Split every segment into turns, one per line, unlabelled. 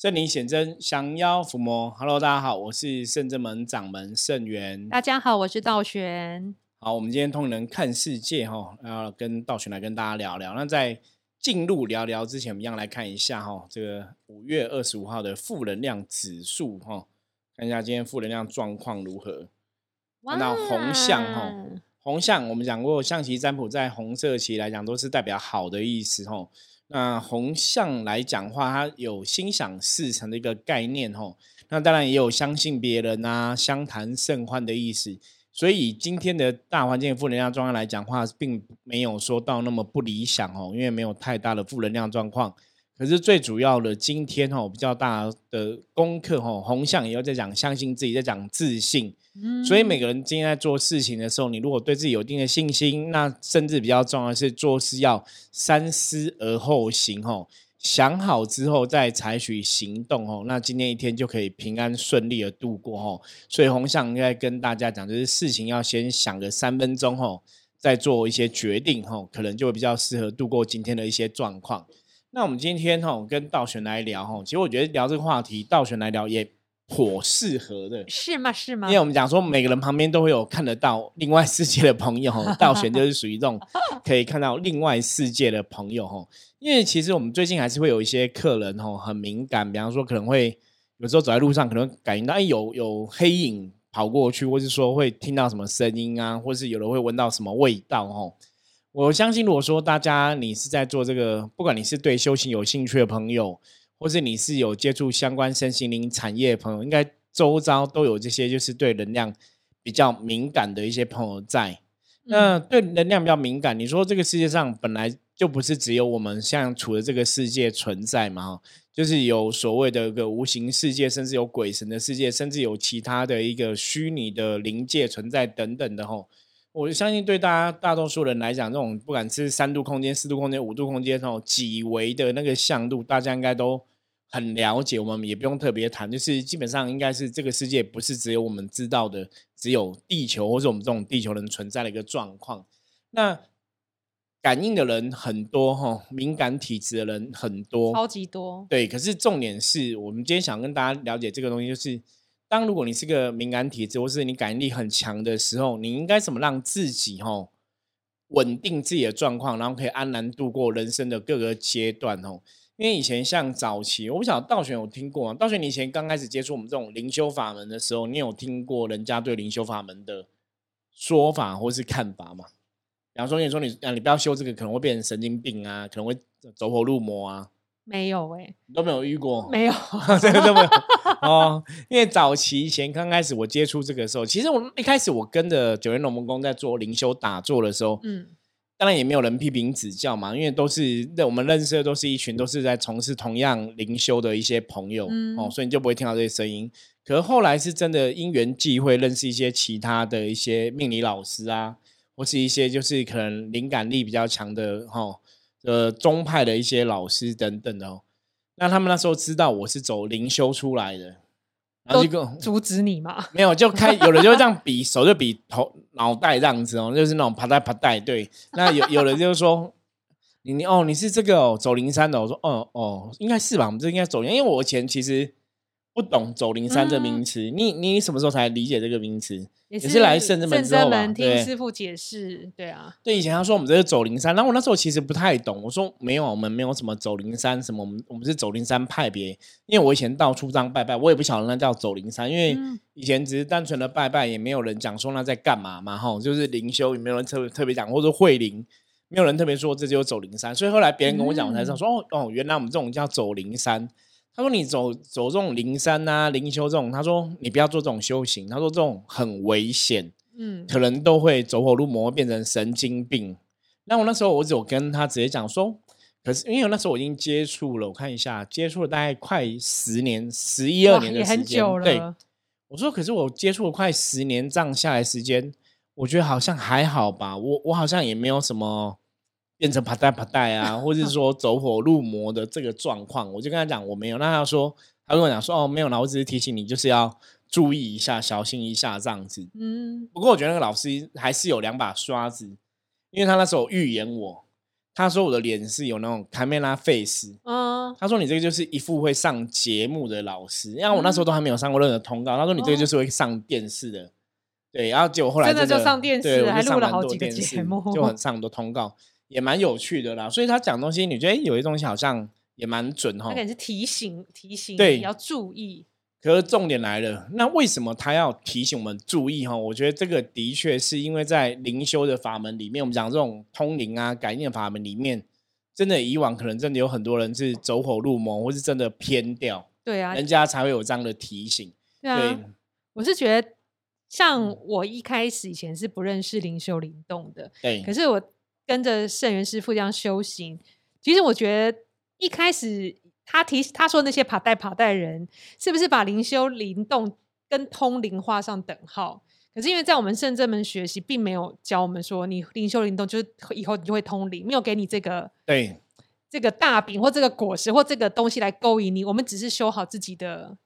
圣灵显真，降妖伏魔。Hello，大家好，我是圣真门掌门圣元。
大家好，我是道玄。
好，我们今天通人看世界哈，要跟道玄来跟大家聊聊。那在进入聊聊之前，我们一样来看一下哈，这个五月二十五号的负能量指数哈，看一下今天负能量状况如何。看到红象哈，红象我们讲过，象棋占卜在红色棋来讲都是代表好的意思哈。那红象来讲话，它有心想事成的一个概念吼。那当然也有相信别人啊、相谈甚欢的意思。所以今天的大环境负能量状况来讲话，并没有说到那么不理想哦，因为没有太大的负能量状况。可是最主要的，今天哈比较大的功课哈，红象也要在讲相信自己，在讲自信。所以每个人今天在做事情的时候，你如果对自己有一定的信心，那甚至比较重要的是做事要三思而后行哦，想好之后再采取行动哦，那今天一天就可以平安顺利的度过哦。所以红象应该跟大家讲，就是事情要先想个三分钟哦，再做一些决定哦，可能就会比较适合度过今天的一些状况。那我们今天哈跟道玄来聊哈，其实我觉得聊这个话题，道玄来聊也颇适合的，
是吗？是吗？
因为我们讲说每个人旁边都会有看得到另外世界的朋友，道玄就是属于这种 可以看到另外世界的朋友哈。因为其实我们最近还是会有一些客人哈很敏感，比方说可能会有时候走在路上，可能感应到哎有有黑影跑过去，或是说会听到什么声音啊，或是有人会闻到什么味道哈。我相信，如果说大家你是在做这个，不管你是对修行有兴趣的朋友，或是你是有接触相关身心灵产业的朋友，应该周遭都有这些就是对能量比较敏感的一些朋友在。那对能量比较敏感，你说这个世界上本来就不是只有我们像处的这个世界存在嘛？就是有所谓的一个无形世界，甚至有鬼神的世界，甚至有其他的一个虚拟的灵界存在等等的吼。我相信，对大家大多数人来讲，这种不管是三度空间、四度空间、五度空间吼，几维的那个向度，大家应该都很了解。我们也不用特别谈，就是基本上应该是这个世界不是只有我们知道的，只有地球或者我们这种地球人存在的一个状况。那感应的人很多哈，敏感体质的人很多，
超级多。
对，可是重点是我们今天想跟大家了解这个东西，就是。当如果你是个敏感体质，或是你感应力很强的时候，你应该怎么让自己哈稳定自己的状况，然后可以安然度过人生的各个阶段哦？因为以前像早期，我不晓得道玄有听过吗？道玄，你以前刚开始接触我们这种灵修法门的时候，你有听过人家对灵修法门的说法或是看法吗？比方说，你说你啊，你不要修这个，可能会变成神经病啊，可能会走火入魔啊。
没有哎，
都没有遇过，
没有，
这个都没有哦。因为早期以前刚开始我接触这个时候，其实我一开始我跟着九元龙门宫在做灵修打坐的时候，嗯，当然也没有人批评指教嘛，因为都是认我们认识的都是一群都是在从事同样灵修的一些朋友哦，所以你就不会听到这些声音。可是后来是真的因缘际会认识一些其他的一些命理老师啊，或是一些就是可能灵感力比较强的哈。呃，宗派的一些老师等等的哦，那他们那时候知道我是走灵修出来的，
然后就阻止你嘛？
没有，就开有人就这样 比手就比头脑袋这样子哦，就是那种啪嗒啪嗒。对，那有有人就是说你你哦，你是这个哦，走灵山的。我说哦哦，应该是吧？我们这应该走，因为我以前其实。不懂走灵山这名词，你你什么时候才理解这个名词？
也
是来圣真门之后
听师傅解释，对啊。
对，以前他说我们这是走灵山，然后我那时候其实不太懂。我说没有，我们没有什么走灵山，什么我们我们是走灵山派别。因为我以前到处张拜拜，我也不晓得那叫走灵山，因为以前只是单纯的拜拜，也没有人讲说那在干嘛嘛，哈，就是灵修，也没有人特别特别讲，或者会灵，没有人特别说这就走灵山。所以后来别人跟我讲，我才知道说哦哦，原来我们这种叫走灵山。他说：“你走走这种灵山啊、灵修这种，他说你不要做这种修行。他说这种很危险，嗯，可能都会走火入魔，变成神经病。那我那时候我只有跟他直接讲说，可是因为那时候我已经接触了，我看一下，接触了大概快十年、十一二年的时间，对。我说，可是我接触了快十年，这样下来时间，我觉得好像还好吧。我我好像也没有什么。”变成啪嗒啪嗒啊，或者是说走火入魔的这个状况，我就跟他讲我没有。那他说，他跟我讲说哦没有啦，我只是提醒你，就是要注意一下，小心一下这样子。嗯，不过我觉得那个老师还是有两把刷子，因为他那时候预言我，他说我的脸是有那种 camera face，嗯，他说你这个就是一副会上节目的老师，因为我那时候都还没有上过任何通告，他说你这个就是会上电视的，对，然后结果后来
真的就
上
电视，还录了好几个节目，
就很上很多通告，也蛮有趣的啦。所以他讲东西，你觉得有些东西好像也蛮准哈，
他可能是提醒提醒，
对，
要注意。
可是重点来了，那为什么他要提醒我们注意哈？我觉得这个的确是因为在灵修的法门里面，我们讲这种通灵啊、感应的法门里面，真的以往可能真的有很多人是走火入魔，或是真的偏掉，
对啊，
人家才会有这样的提醒。
对，我是觉得像我一开始以前是不认识灵修灵动的，
对，
可是我跟着圣元师傅这样修行，其实我觉得一开始。他提他说那些爬带爬带人，是不是把灵修灵动跟通灵画上等号？可是因为在我们圣正门学习，并没有教我们说你灵修灵动就是以后你就会通灵，没有给你这个
对
这个大饼或这个果实或这个东西来勾引你。我们只是修好自己的。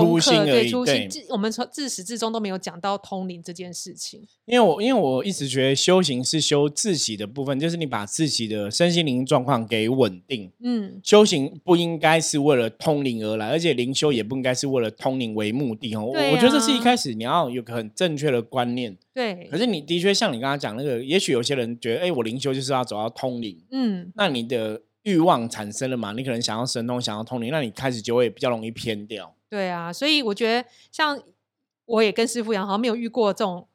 初心而
已，对，我们从自始至终都没有讲到通灵这件事情。
因为我因为我一直觉得修行是修自己的部分，就是你把自己的身心灵状况给稳定。嗯，修行不应该是为了通灵而来，而且灵修也不应该是为了通灵为目的。哦，我觉得这是一开始你要有个很正确的观念。
对，
可是你的确像你刚刚讲那个，也许有些人觉得，哎，我灵修就是要走到通灵。嗯，那你的欲望产生了嘛？你可能想要神通，想要通灵，那你开始就会比较容易偏掉。
对啊，所以我觉得像我也跟师傅一样，好像没有遇过这种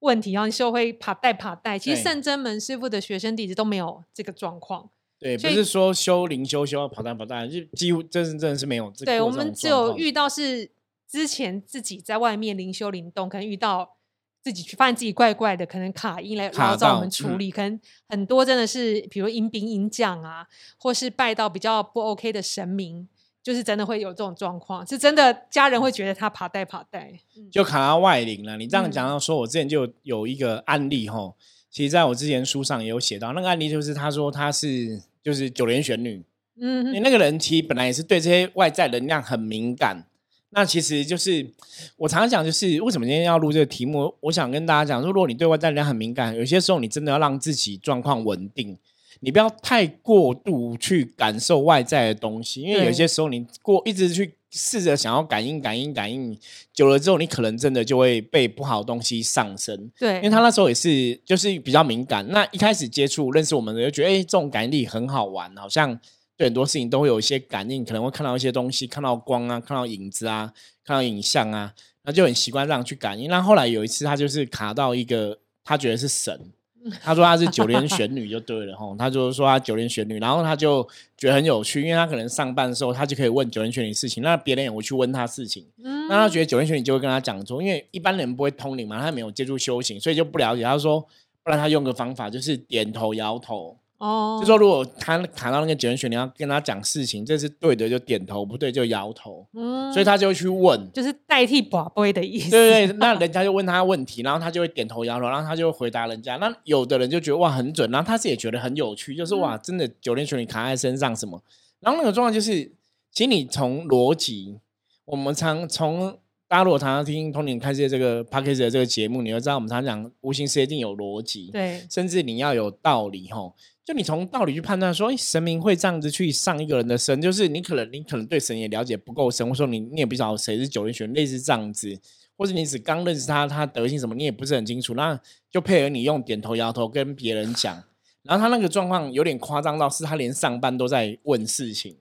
问题，然后修会爬带爬带。其实圣真门师傅的学生弟子都没有这个状况。
对，不是说修灵修修要跑带跑带，就几乎真是真的是没有。
对我们只有遇到是之前自己在外面灵修灵动，可能遇到自己去发现自己怪怪的，可能卡音来然后找我们处理。可能很多真的是，比如迎兵迎将啊，或是拜到比较不 OK 的神明。就是真的会有这种状况，是真的家人会觉得他爬带爬带，
就卡到外灵了。你这样讲到说，我之前就有一个案例哈，其实在我之前书上也有写到，那个案例就是他说他是就是九连玄女，嗯，你那个人其实本来也是对这些外在能量很敏感。那其实就是我常常讲，就是为什么今天要录这个题目，我想跟大家讲说，如果你对外在能量很敏感，有些时候你真的要让自己状况稳定。你不要太过度去感受外在的东西，因为有些时候你过一直去试着想要感应、感应、感应，久了之后，你可能真的就会被不好的东西上升。
对，
因为他那时候也是就是比较敏感，那一开始接触认识我们的就觉得，哎，这种感应力很好玩，好像对很多事情都会有一些感应，可能会看到一些东西，看到光啊，看到影子啊，看到影像啊，那就很习惯这样去感应。那后来有一次，他就是卡到一个，他觉得是神。他说他是九连玄女就对了吼，他就是说他九连玄女，然后他就觉得很有趣，因为他可能上班的时候他就可以问九连玄女事情，那别人也会去问他事情，那他觉得九连玄女就会跟他讲说，因为一般人不会通灵嘛，他没有接触修行，所以就不了解。他说，不然他用个方法就是点头摇头。哦，就说如果他卡到那个九人玄，你要跟他讲事情，这是对的就点头，不对就摇头。嗯，所以他就会去问，
就是代替宝贝的意思。
对对，那人家就问他问题，然后他就会点头摇头，然后他就回答人家。那有的人就觉得哇很准，然后他自己也觉得很有趣，就是哇真的九连玄女卡在身上什么。然后那个状况就是，其实你从逻辑，我们常从大家如果常常听通灵开始这个 p a c k a g e 的这个节目，你就知道我们常讲无形世界一定有逻辑，
对，
甚至你要有道理吼。就你从道理去判断说，哎，神明会这样子去上一个人的身，就是你可能你可能对神也了解不够深，或者说你你也不知道谁是九灵玄，类似这样子，或者你只刚认识他，他德性什么你也不是很清楚，那就配合你用点头摇头跟别人讲，然后他那个状况有点夸张到是他连上班都在问事情，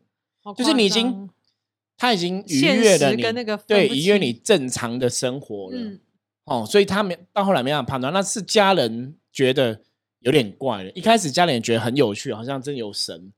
就是你已经他已经逾越了你对逾越你正常的生活了，哦，所以他没到后来没办法判断，那是家人觉得。有点怪了，一开始家里人觉得很有趣，好像真有神。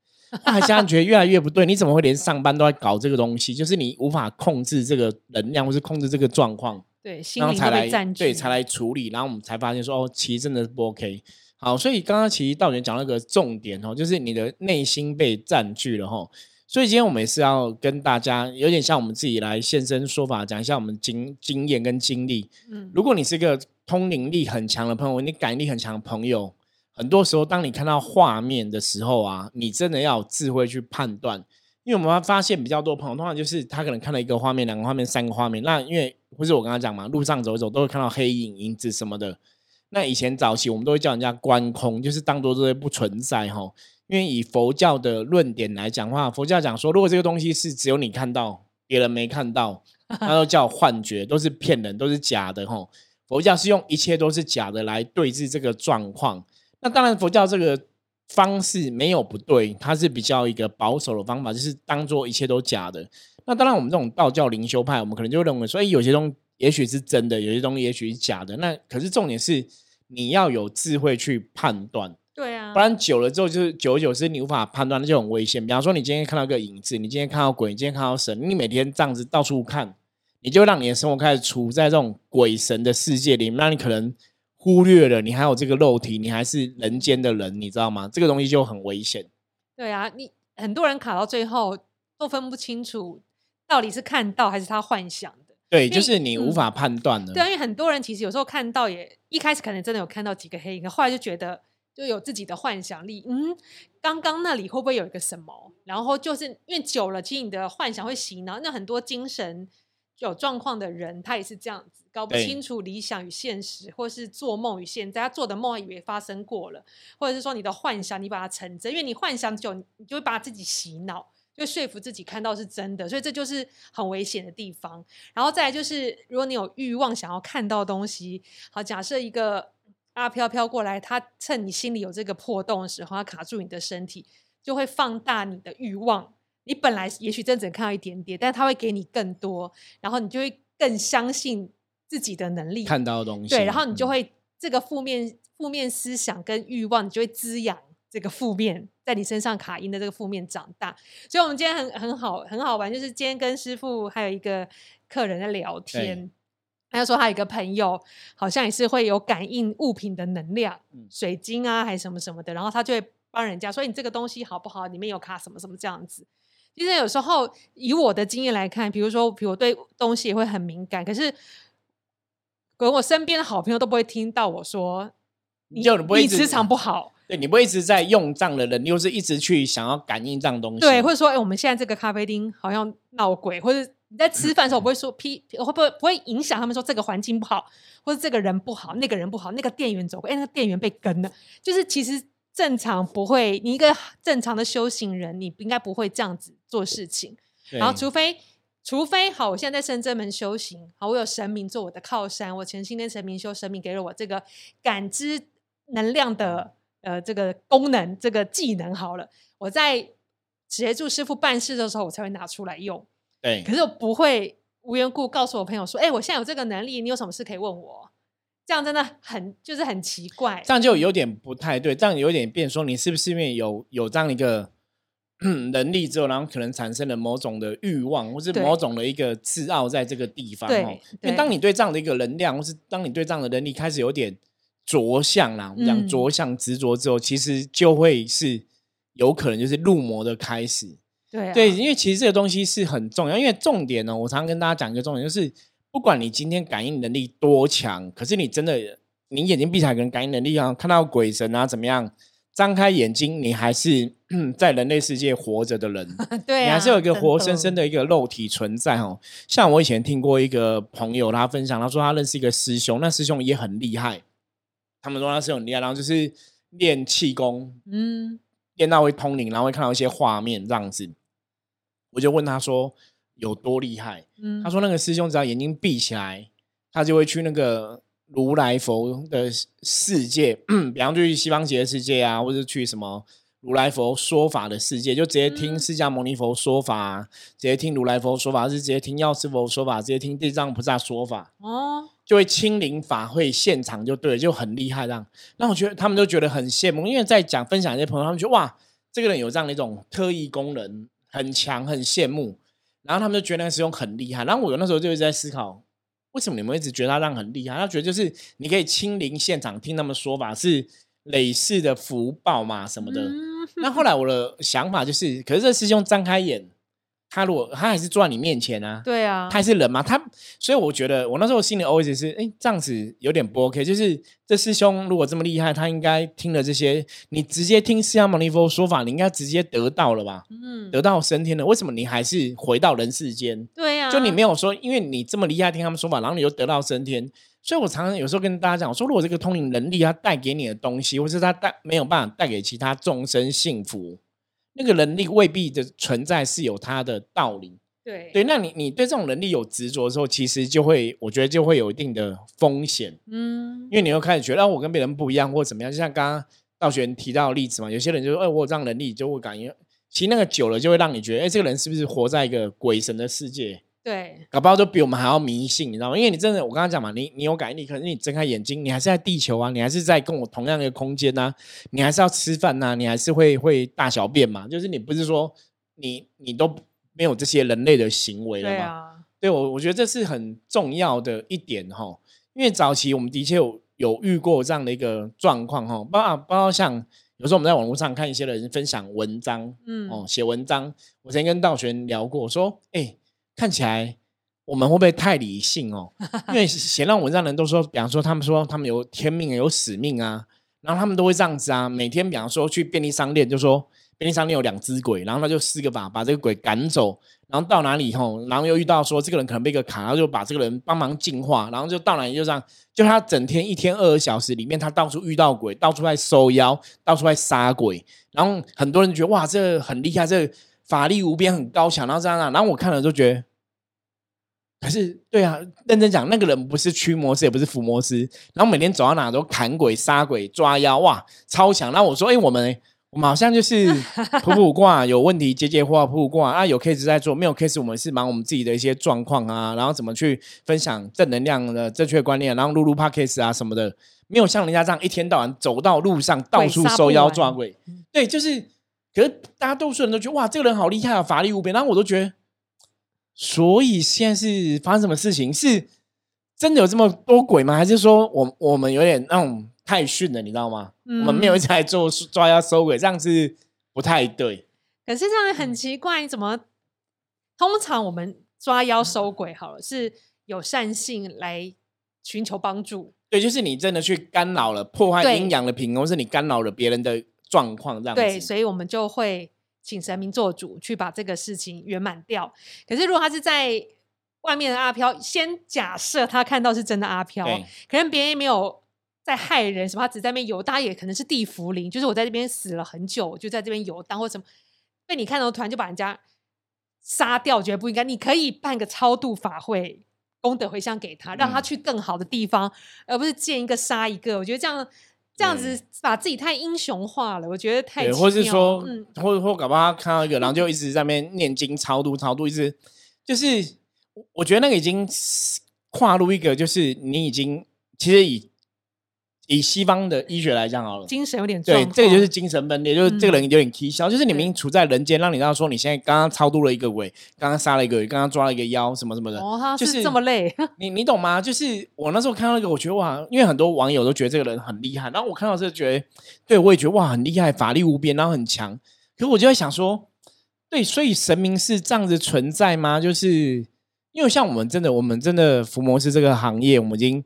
那家人觉得越来越不对，你怎么会连上班都在搞这个东西？就是你无法控制这个能量，或是控制这个状况，
对，然后才来
对才来处理，然后我们才发现说哦，其实真的是不 OK。好，所以刚刚其实道元讲那个重点哦，就是你的内心被占据了哈。所以今天我们也是要跟大家有点像我们自己来现身说法，讲一下我们经经验跟经历。嗯，如果你是一个通灵力很强的朋友，你感应力很强的朋友。很多时候，当你看到画面的时候啊，你真的要有智慧去判断。因为我们发现比较多朋友，通常就是他可能看到一个画面、两个画面、三个画面。那因为不是我刚刚讲嘛，路上走一走都会看到黑影、影子什么的。那以前早期我们都会叫人家观空，就是当做这些不存在哈。因因为以佛教的论点来讲话，佛教讲说，如果这个东西是只有你看到，别人没看到，那都叫幻觉，都是骗人，都是假的吼。佛教是用一切都是假的来对峙这个状况。那当然，佛教这个方式没有不对，它是比较一个保守的方法，就是当做一切都假的。那当然，我们这种道教灵修派，我们可能就认为说，哎，有些东西也许是真的，有些东西也许是假的。那可是重点是你要有智慧去判断。
对啊，
不然久了之后，就是久而久之，你无法判断，那就很危险。比方说，你今天看到一个影子，你今天看到鬼，你今天看到神，你每天这样子到处看，你就让你的生活开始处在这种鬼神的世界里，那你可能忽略了你还有这个肉体，你还是人间的人，你知道吗？这个东西就很危险。
对啊，你很多人卡到最后都分不清楚，到底是看到还是他幻想的。
对，就是你无法判断的。
对，因为很多人其实有时候看到，也一开始可能真的有看到几个黑影，后来就觉得。就有自己的幻想力，嗯，刚刚那里会不会有一个什么？然后就是因为久了，其实你的幻想会洗脑。那很多精神有状况的人，他也是这样子，搞不清楚理想与现实，或是做梦与现在。他做的梦以为发生过了，或者是说你的幻想，你把它成真，因为你幻想久，你就会把自己洗脑，就说服自己看到是真的。所以这就是很危险的地方。然后再来就是，如果你有欲望想要看到东西，好，假设一个。阿飘飘过来，他趁你心里有这个破洞的时候，他卡住你的身体，就会放大你的欲望。你本来也许真只能看到一点点，但他会给你更多，然后你就会更相信自己的能力，
看到东西。
对，然后你就会这个负面负面思想跟欲望，你就会滋养这个负面在你身上卡因的这个负面长大。所以，我们今天很很好很好玩，就是今天跟师傅还有一个客人在聊天。他就说他有一个朋友，好像也是会有感应物品的能量，水晶啊，还是什么什么的。然后他就会帮人家说：“你这个东西好不好？里面有卡什么什么这样子。”其实有时候以我的经验来看，比如说，比如我对东西也会很敏感，可是，可能我身边的好朋友都不会听到我说：“你你磁场不好。”
对你不会一直在用这样的人，你又是一直去想要感应这样东西。
对，或者说，哎，我们现在这个咖啡厅好像闹鬼，或者。你在吃饭的时候，我不会说批，会不会不会影响他们说这个环境不好，或者这个人不好，那个人不好，那个店员走过，哎，那个店员被跟了，就是其实正常不会，你一个正常的修行人，你应该不会这样子做事情。然后，除非除非好，我现在在深圳门修行，好，我有神明做我的靠山，我诚心跟神明修，神明给了我这个感知能量的呃这个功能，这个技能好了，我在协助师傅办事的时候，我才会拿出来用。
对，
可是我不会无缘故告诉我朋友说：“哎，我现在有这个能力，你有什么事可以问我。”这样真的很就是很奇怪，
这样就有点不太对。这样有点变说，你是不是因为有有这样一个 能力之后，然后可能产生了某种的欲望，或是某种的一个自傲在这个地方？
哦，
因为当你对这样的一个能量，或是当你对这样的能力开始有点着相啦，我们讲着相执着之后，其实就会是有可能就是入魔的开始。
对，
因为其实这个东西是很重要，因为重点呢，我常常跟大家讲一个重点，就是不管你今天感应能力多强，可是你真的你眼睛闭起来，可能感应能力啊，看到鬼神啊怎么样，张开眼睛，你还是 在人类世界活着的人，
对，
你还是有一个活生生的一个肉体存在哦。像我以前听过一个朋友他分享，他说他认识一个师兄，那师兄也很厉害，他们说他是很厉害，然后就是练气功，嗯，练到会通灵，然后会看到一些画面这样子。我就问他说有多厉害？他说那个师兄只要眼睛闭起来，他就会去那个如来佛的世界，比方去西方极乐世界啊，或者去什么如来佛说法的世界，就直接听释迦牟尼佛说法，直接听如来佛说法，是直接听药师佛说法，直接听地藏菩萨说法，哦，就会亲临法会现场，就对，就很厉害这样。那我觉得他们都觉得很羡慕，因为在讲分享一些朋友，他们觉得哇，这个人有这样的一种特异功能。很强，很羡慕，然后他们就觉得那个师兄很厉害。然后我那时候就一直在思考，为什么你们一直觉得他这样很厉害？他觉得就是你可以亲临现场听他们说法，是累世的福报嘛什么的。那后来我的想法就是，可是这师兄张开眼他如果他还是坐在你面前啊，
对啊，
他还是人嘛，他所以我觉得我那时候心里 always 是，哎，这样子有点不 OK。就是这师兄如果这么厉害，他应该听了这些，你直接听释迦牟尼佛说法，你应该直接得到了吧？嗯，得到升天了，为什么你还是回到人世间？
对呀，
就你没有说，因为你这么厉害，听他们说法，然后你又得到升天。所以我常常有时候跟大家讲，我说如果这个通灵能力它带给你的东西，或是他带没有办法带给其他众生幸福，那个能力未必的存在是有它的道理。
对
对，那你你对这种能力有执着的时候，其实就会我觉得就会有一定的风险。嗯，因为你又开始觉得我跟别人不一样，或者怎么样，就像刚刚道玄提到的例子嘛，有些人就说，哎，我有这样能力，就会感觉，其实那个久了就会让你觉得，哎，这个人是不是活在一个鬼神的世界？
对，
搞不好都比我们还要迷信，你知道吗？因为你真的，我刚刚讲嘛，你你有感应力，可是你睁开眼睛，你还是在地球啊，你还是在跟我同样的空间呐，你还是要吃饭呐，你还是会会大小便嘛，就是你不是说你你都。没有这些人类的行为了嘛？对我，我觉得这是很重要的一点哈。因为早期我们的确有有遇过这样的一个状况哈，包包括像有时候我们在网络上看一些人分享文章，嗯，哦，写文章，我曾经跟道玄聊过，说，哎，看起来我们会不会太理性哦？因为写那文章的人都说，比方说他们说他们有天命有使命啊，然后他们都会这样子啊，每天比方说去便利商店就说。便利商店有两只鬼，然后他就施个法把这个鬼赶走，然后到哪里以后，然后又遇到说这个人可能被个卡，然后就把这个人帮忙净化，然后就到哪里就这样，就他整天一天二十小时里面，他到处遇到鬼，到处在收妖，到处在杀鬼，然后很多人觉得哇，这很厉害，这法力无边，很高强，然后这样，然后我看了就觉得，可是对啊，认真讲，那个人不是驱魔师，也不是伏魔师，然后每天走到哪都砍鬼、杀鬼、抓妖，哇，超强。然后我说，哎，我们。我们好像就是 普普卦有问题，接接话普普卦啊，有 case 在做，没有 case 我们是忙我们自己的一些状况啊，然后怎么去分享正能量的正确观念，然后录录 podcast 啊什么的，没有像人家这样一天到晚走到路上到处收妖抓鬼。对，就是，可是大家多数人都觉得哇，这个人好厉害啊，法力无边。然后我都觉得，所以现在是发生什么事情？是真的有这么多鬼吗？还是说我我们有点那种？太逊了，你知道吗？我们没有一直在做抓妖收鬼，这样子不太对。
可是这样很奇怪，你怎么？通常我们抓妖收鬼好了，是有善性来寻求帮助。
对，就是你真的去干扰了、破坏阴阳的平衡，是你干扰了别人的状况，这样子。
对，所以我们就会请神明做主，去把这个事情圆满掉。可是如果他是在外面的阿飘，先假设他看到是真的阿飘，可能别人没有。在害人什么？他只在那边游，大家也可能是地茯灵，就是我在这边死了很久，就在这边游荡或什么，被你看到突然就把人家杀掉，觉得不应该。你可以办个超度法会，功德回向给他，让他去更好的地方，而不是见一个杀一个。我觉得这样这样子把自己太英雄化了，我觉得太对。
或是说，嗯，或者或搞不好他看到一个，然后就一直在那边念经超度超度，一直就是我觉得那个已经跨入一个，就是你已经其实以。以西方的医学来讲好了，
精神有点
对，这个就是精神分裂，就是这个人有点蹊跷，就是你明处在人间，让你知道说你现在刚刚超度了一个鬼，刚刚杀了一个，刚刚抓了一个妖，什么什么的，
哦，就是这么累，
你你懂吗？就是我那时候看到那个，我觉得哇，因为很多网友都觉得这个人很厉害，然后我看到这个觉得，对我也觉得哇，很厉害，法力无边，然后很强。可我就在想说，对，所以神明是这样子存在吗？就是因为像我们真的，我们真的伏魔师这个行业，我们已经。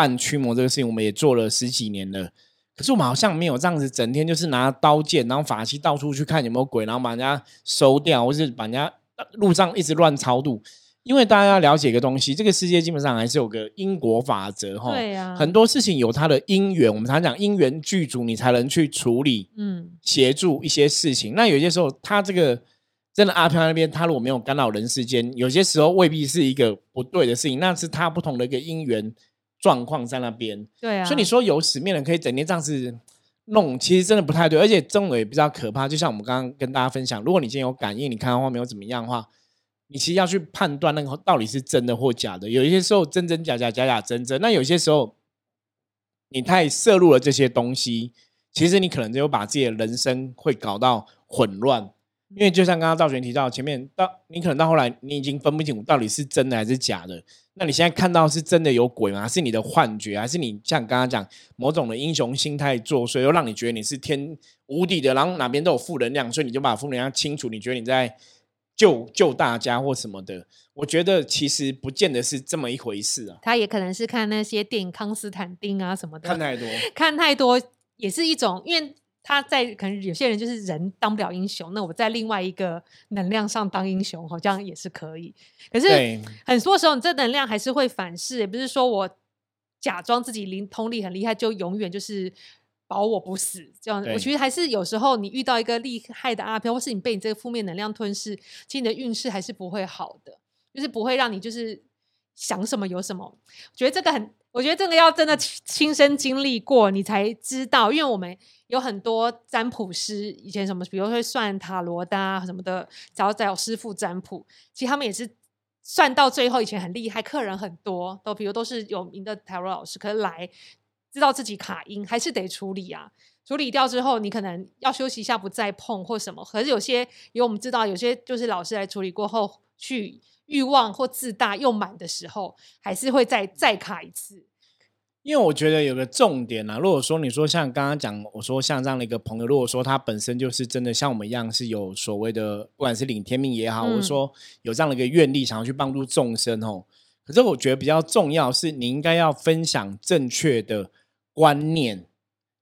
办驱魔这个事情，我们也做了十几年了。可是我们好像没有这样子，整天就是拿刀剑，然后法器到处去看有没有鬼，然后把人家收掉，或是把人家路上一直乱超度。因为大家要了解一个东西，这个世界基本上还是有个因果法则哈。
对呀，
很多事情有它的因缘，我们常讲因缘具足，你才能去处理，嗯，协助一些事情。那有些时候，他这个真的阿飘那边，他如果没有干扰人世间，有些时候未必是一个不对的事情，那是他不同的一个因缘。状况在那边，
对啊，
所以你说有使命人可以整天这样子弄，其实真的不太对，而且这种也比较可怕。就像我们刚刚跟大家分享，如果你今天有感应，你看到画面有怎么样的话，你其实要去判断那个到底是真的或假的。有一些时候真真假假，假假真真。那有些时候你太摄入了这些东西，其实你可能就把自己的人生会搞到混乱。因为就像刚刚赵璇提到，前面到你可能到后来，你已经分不清楚到底是真的还是假的。那你现在看到是真的有鬼吗？是你的幻觉？还是你像刚刚讲某种的英雄心态作祟，又让你觉得你是天无敌的，然后哪边都有负能量，所以你就把负能量清除。你觉得你在救救大家或什么的。我觉得其实不见得是这么一回事啊。
他也可能是看那些电影《康斯坦丁》啊什么的，
看太多，
看太多也是一种，因为他在可能有些人就是人当不了英雄，那我在另外一个能量上当英雄，好像也是可以。可是很多时候，你这能量还是会反噬，也不是说我假装自己灵通力很厉害，就永远就是保我不死。这样，我觉得还是有时候你遇到一个厉害的阿飘，或是你被你这个负面能量吞噬，其实你的运势还是不会好的。就是不会让你就是想什么有什么，我觉得这个很，我觉得这个要真的亲身经历过，你才知道。因为我们有很多占卜师，以前什么，比如说算塔罗的啊什么的，找找师傅占卜，其实他们也是算到最后，以前很厉害，客人很多，都比如都是有名的塔罗老师，可是来知道自己卡音，还是得处理啊。处理掉之后，你可能要休息一下，不再碰或什么。可是有些，因为我们知道，有些就是老师来处理过后去。欲望或自大又满的时候，还是会再再卡一次。
因为我觉得有个重点啊，如果说你说像刚刚讲，我说像这样的一个朋友，如果说他本身就是真的像我们一样是有所谓的，不管是领天命也好，或者说有这样的一个愿力，想要去帮助众生哦。可是我觉得比较重要是，你应该要分享正确的观念，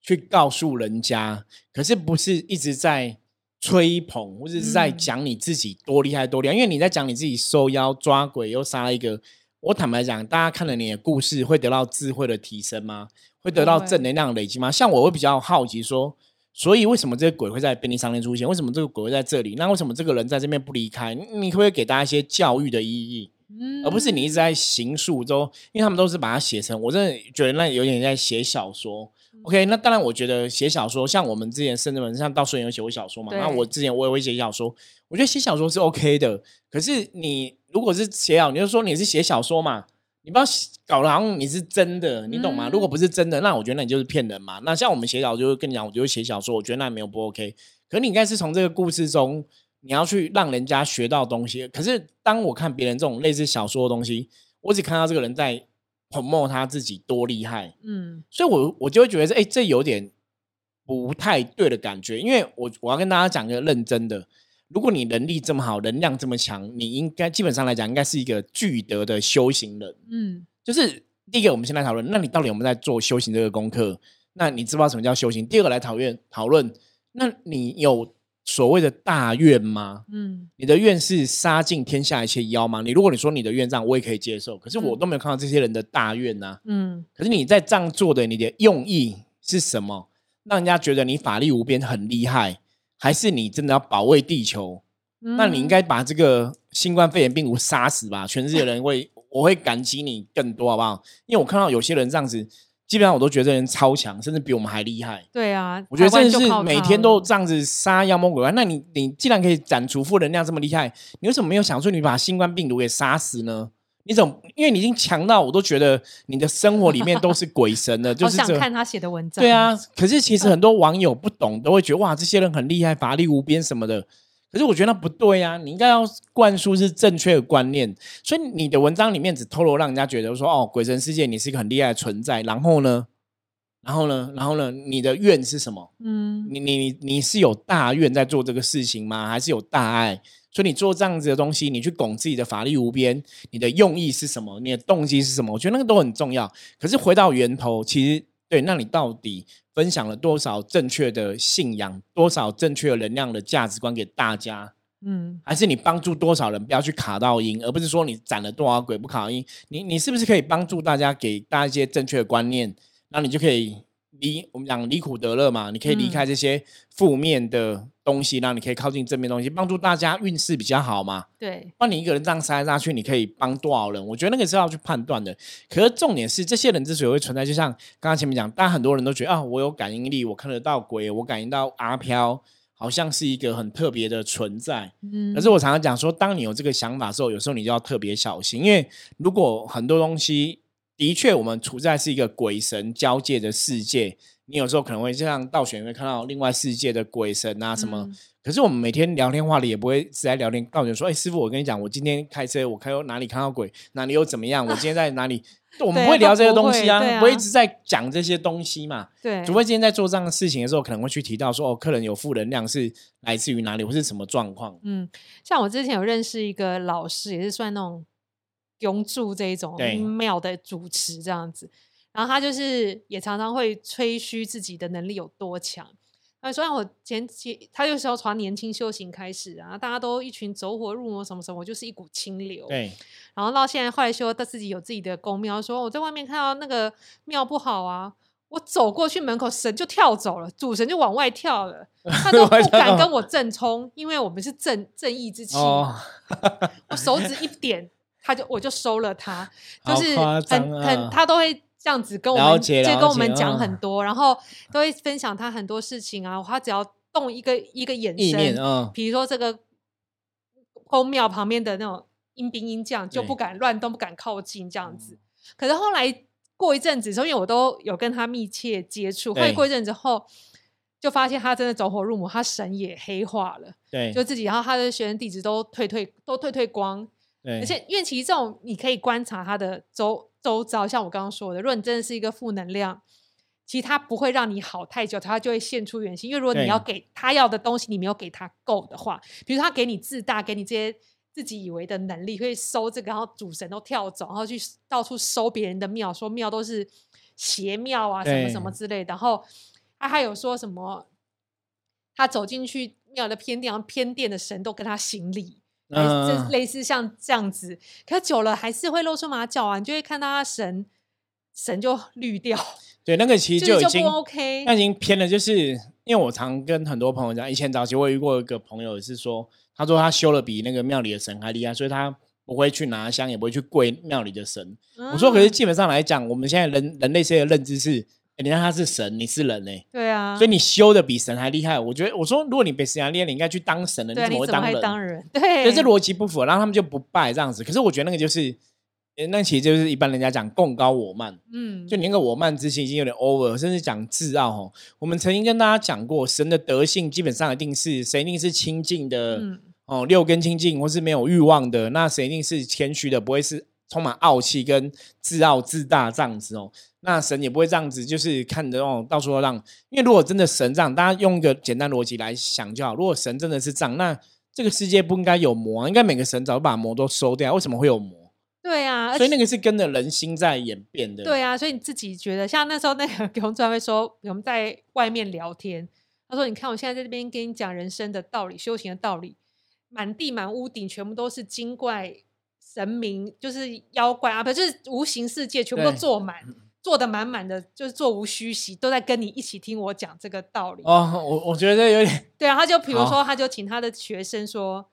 去告诉人家。可是不是一直在。吹捧或者是在讲你自己多厉害多厉害，因为你在讲你自己收妖抓鬼又杀了一个。我坦白讲，大家看了你的故事会得到智慧的提升吗？会得到正能量累积吗？像我会比较好奇说，所以为什么这个鬼会在便利商店出现？为什么这个鬼会在这里？那为什么这个人在这边不离开？你可不可以给大家一些教育的意义，而不是你一直在行述中？因为他们都是把它写成，我真的觉得那有点在写小说。OK，那当然，我觉得写小说，像我们之前甚至们像到顺有写过小说嘛。那我之前我也会写小说，我觉得写小说是 OK 的。可是你如果是写好，你就说你是写小说嘛，你不要搞得好像你是真的，你懂吗？如果不是真的，那我觉得那你就是骗人嘛。那像我们写小说，跟你讲，我就写小说，我觉得那没有不 OK。可你应该是从这个故事中，你要去让人家学到东西。可是当我看别人这种类似小说的东西，我只看到这个人在。捧墨他自己多厉害，嗯，所以我我就会觉得，哎，这有点不太对的感觉，因为我我要跟大家讲一个认真的，如果你能力这么好，能量这么强，你应该基本上来讲，应该是一个具德的修行人，嗯，就是第一个，我们先来讨论，那你到底有没有在做修行这个功课？那你知不知道什么叫修行？第二个来讨论讨论，那你有。所谓的大愿吗？嗯，你的愿是杀尽天下一切妖吗？你如果你说你的愿这样，我也可以接受。可是我都没有看到这些人的大愿呐。嗯，可是你在这样做的，你的用意是什么？让人家觉得你法力无边，很厉害，还是你真的要保卫地球？那你应该把这个新冠肺炎病毒杀死吧！全世界人会，我会感激你更多，好不好？因为我看到有些人这样子。基本上我都觉得这人超强，甚至比我们还厉害。
对啊，
我觉得真的是每天都这样子杀妖魔鬼怪。那你你既然可以斩除负能量这么厉害，你为什么没有想说你把新冠病毒给杀死呢？你怎么？因为你已经强到我都觉得你的生活里面都是鬼神了。就是
想看他写的文章。
对啊，可是其实很多网友不懂，都会觉得哇，这些人很厉害，法力无边什么的。可是我觉得那不对呀，你应该要灌输是正确的观念。所以你的文章里面只透露让人家觉得说，哦，鬼神世界你是一个很厉害的存在。然后呢，然后呢，然后呢，你的愿是什么？嗯，你你你你是有大愿在做这个事情吗？还是有大爱？所以你做这样子的东西，你去拱自己的法力无边，你的用意是什么？你的动机是什么？我觉得那个都很重要。可是回到源头，其实对，那你到底？分享了多少正确的信仰，多少正确的能量的价值观给大家？嗯，还是你帮助多少人不要去卡到音，而不是说你攒了多少鬼不卡音？你你是不是可以帮助大家，给大家一些正确的观念，那你就可以。离我们讲离苦得乐嘛，你可以离开这些负面的东西，让你可以靠近正面东西，帮助大家运势比较好嘛。
对，
帮你一个人这样杀来杀去，你可以帮多少人？我觉得那个是要去判断的。可是重点是，这些人之所以会存在，就像刚刚前面讲，大家很多人都觉得啊，我有感应力，我看得到鬼，我感应到阿飘，好像是一个很特别的存在。嗯，可是我常常讲说，当你有这个想法的时候，有时候你就要特别小心，因为如果很多东西。的确，我们处在是一个鬼神交界的世界，你有时候可能会像倒悬会看到另外世界的鬼神啊什么。可是我们每天聊天话里也不会是在聊天，倒悬说：“哎，师傅，我跟你讲，我今天开车，我开到哪里看到鬼，哪里又怎么样？我今天在哪里？”我们不会聊这些东西啊，不会一直在讲这些东西嘛。
对，
除非今天在做这样的事情的时候，可能会去提到说：“哦，客人有负能量是来自于哪里，或是什么状况？”
嗯，像我之前有认识一个老师，也是算那种永住这一种庙的主持这样子。然后他就是也常常会吹嘘自己的能力有多强。那所以，我前期他就是要从年轻修行开始啊，大家都一群走火入魔什么什么，我就是一股清流。
对。
然后到现在后来修，他自己有自己的宫庙，说我在外面看到那个庙不好啊，我走过去门口，神就跳走了，主神就往外跳了，他都不敢跟我正冲，因为我们是正正义之气。我手指一点，他就我就收了他，就是很很他都会。这样子跟我们，就跟我们讲很多，然后都会分享他很多事情啊。他只要动一个一个眼神，比如说这个宫庙旁边的那种阴兵阴将，就不敢乱动，不敢靠近这样子。可是后来过一阵子因为我都有跟他密切接触，后来过一阵子后，就发现他真的走火入魔，他神也黑化了。
对，
就自己，然后他的学生弟子都退退都退退光。
对，
而且因为其实这种你可以观察他的周。周遭像我刚刚说的，如果你真的是一个负能量，其实他不会让你好太久，他就会现出原形。因为如果你要给他要的东西，你没有给他够的话，比如他给你自大，给你这些自己以为的能力，会收这个，然后主神都跳走，然后去到处收别人的庙，说庙都是邪庙啊，什么什么之类的。然后他还有说什么，他走进去庙的偏殿，然后偏殿的神都跟他行礼。这类似像这样子，可久了还是会露出马脚啊，你就会看到他神神就绿掉。
对，那个其实就已经
OK，
那已经偏了。就是因为我常跟很多朋友讲，以前早期我遇过一个朋友是说，他说他修了比那个庙里的神还厉害，所以他不会去拿香，也不会去跪庙里的神。我说，可是基本上来讲，我们现在人人类现在的认知是。你看他是神，你是人呢？
对啊，
所以你修的比神还厉害。我觉得，我说，如果你被神厉害，你应该去当神了，你怎么会
当人？
对，这逻辑不符，然后他们就不拜这样子。可是我觉得那个就是，那其实就是一般人家讲共高我慢，嗯，就你那个我慢之心已经有点 over，甚至讲自傲哦。我们曾经跟大家讲过，神的德性基本上一定是神一定是清净的哦，六根清净或是没有欲望的，那神一定是谦虚的，不会是充满傲气跟自傲自大这样子哦。那神也不会这样子，就是看着哦，到处都让。因为如果真的神这样，大家用一个简单逻辑来想就好。如果神真的是这样，那这个世界不应该有魔，应该每个神早就把魔都收掉。为什么会有魔？
对啊，
所以那个是跟着人心在演变的。
对啊，所以你自己觉得，像那时候那个 给我们专会说，我们在外面聊天，他说：“你看，我现在在这边跟你讲人生的道理、修行的道理，满地满屋顶全部都是精怪神明，就是妖怪啊，不就是无形世界全部都坐满。”坐的满满的，就是座无虚席，都在跟你一起听我讲这个道理。
哦，我我觉得有点
对啊，他就比如说，他就请他的学生说。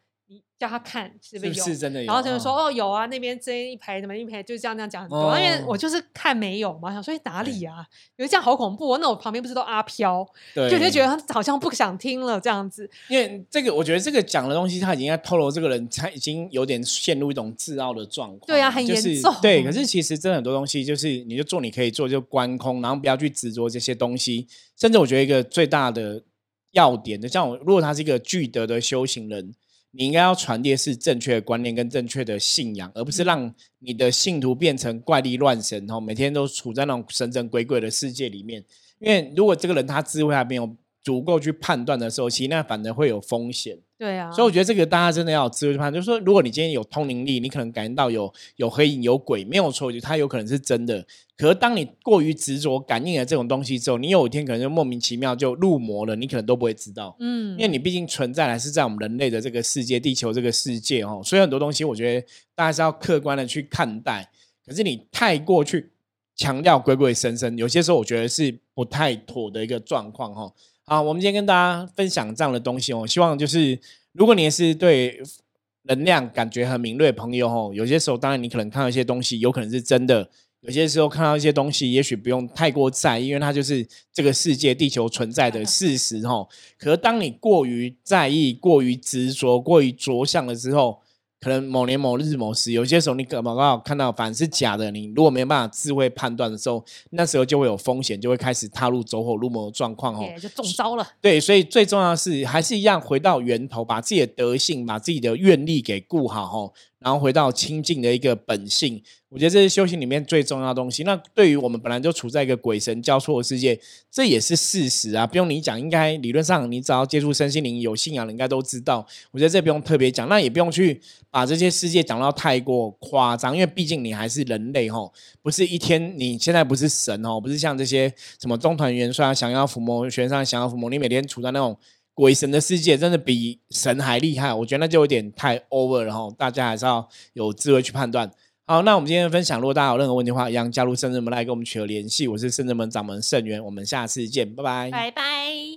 叫他看是不是有，
真的有，
然后他就说哦有啊，那边这一排怎么一排就是这样这样讲很多，因为我就是看没有嘛，想说哪里啊，有这样好恐怖，那我旁边不是都阿飘，
对，
就就觉得他好像不想听了这样子。
因为这个，我觉得这个讲的东西，他已经在透露这个人他已经有点陷入一种自傲的状况，
对啊，很严重。
对，可是其实真的很多东西就是你就做你可以做就观空，然后不要去执着这些东西。甚至我觉得一个最大的要点的，像我如果他是一个具德的修行人。你应该要传递是正确的观念跟正确的信仰，而不是让你的信徒变成怪力乱神，然后每天都处在那种神神鬼鬼的世界里面。因为如果这个人他智慧还没有足够去判断的时候，其实那反而会有风险。
对啊，
所以我觉得这个大家真的要有智慧判断。就是说，如果你今天有通灵力，你可能感觉到有有黑影、有鬼，没有错，就它有可能是真的。可是当你过于执着感应了这种东西之后，你有一天可能就莫名其妙就入魔了，你可能都不会知道。嗯，因为你毕竟存在还是在我们人类的这个世界、地球这个世界哦，所以很多东西我觉得大家是要客观的去看待。可是你太过去强调鬼鬼神神，有些时候我觉得是不太妥的一个状况哈。好，我们今天跟大家分享这样的东西哦。希望就是，如果你也是对能量感觉很敏锐的朋友哦，有些时候当然你可能看到一些东西，有可能是真的；有些时候看到一些东西，也许不用太过在意，因为它就是这个世界、地球存在的事实哦。可是当你过于在意、过于执着、过于着相的时候，可能某年某日某时，有些时候你刚刚好看到反而是假的，你如果没有办法智慧判断的时候，那时候就会有风险，就会开始踏入走火入魔的状况哦，
就中招了。
对，所以最重要的是还是一样回到源头，把自己的德性、把自己的愿力给顾好哦。然后回到清净的一个本性，我觉得这是修行里面最重要的东西。那对于我们本来就处在一个鬼神交错的世界，这也是事实啊，不用你讲，应该理论上你只要接触身心灵、有信仰的，应该都知道。我觉得这不用特别讲，那也不用去把这些世界讲到太过夸张，因为毕竟你还是人类吼，不是一天你现在不是神哦，不是像这些什么中团元帅想要伏魔，玄上想要伏魔，你每天处在那种。鬼神的世界真的比神还厉害，我觉得那就有点太 over 了哈，大家还是要有智慧去判断。好，那我们今天的分享，如果大家有任何问题的话，一样加入圣人门来跟我们取得联系。我是圣人门掌门圣元，我们下次见，拜拜，
拜拜。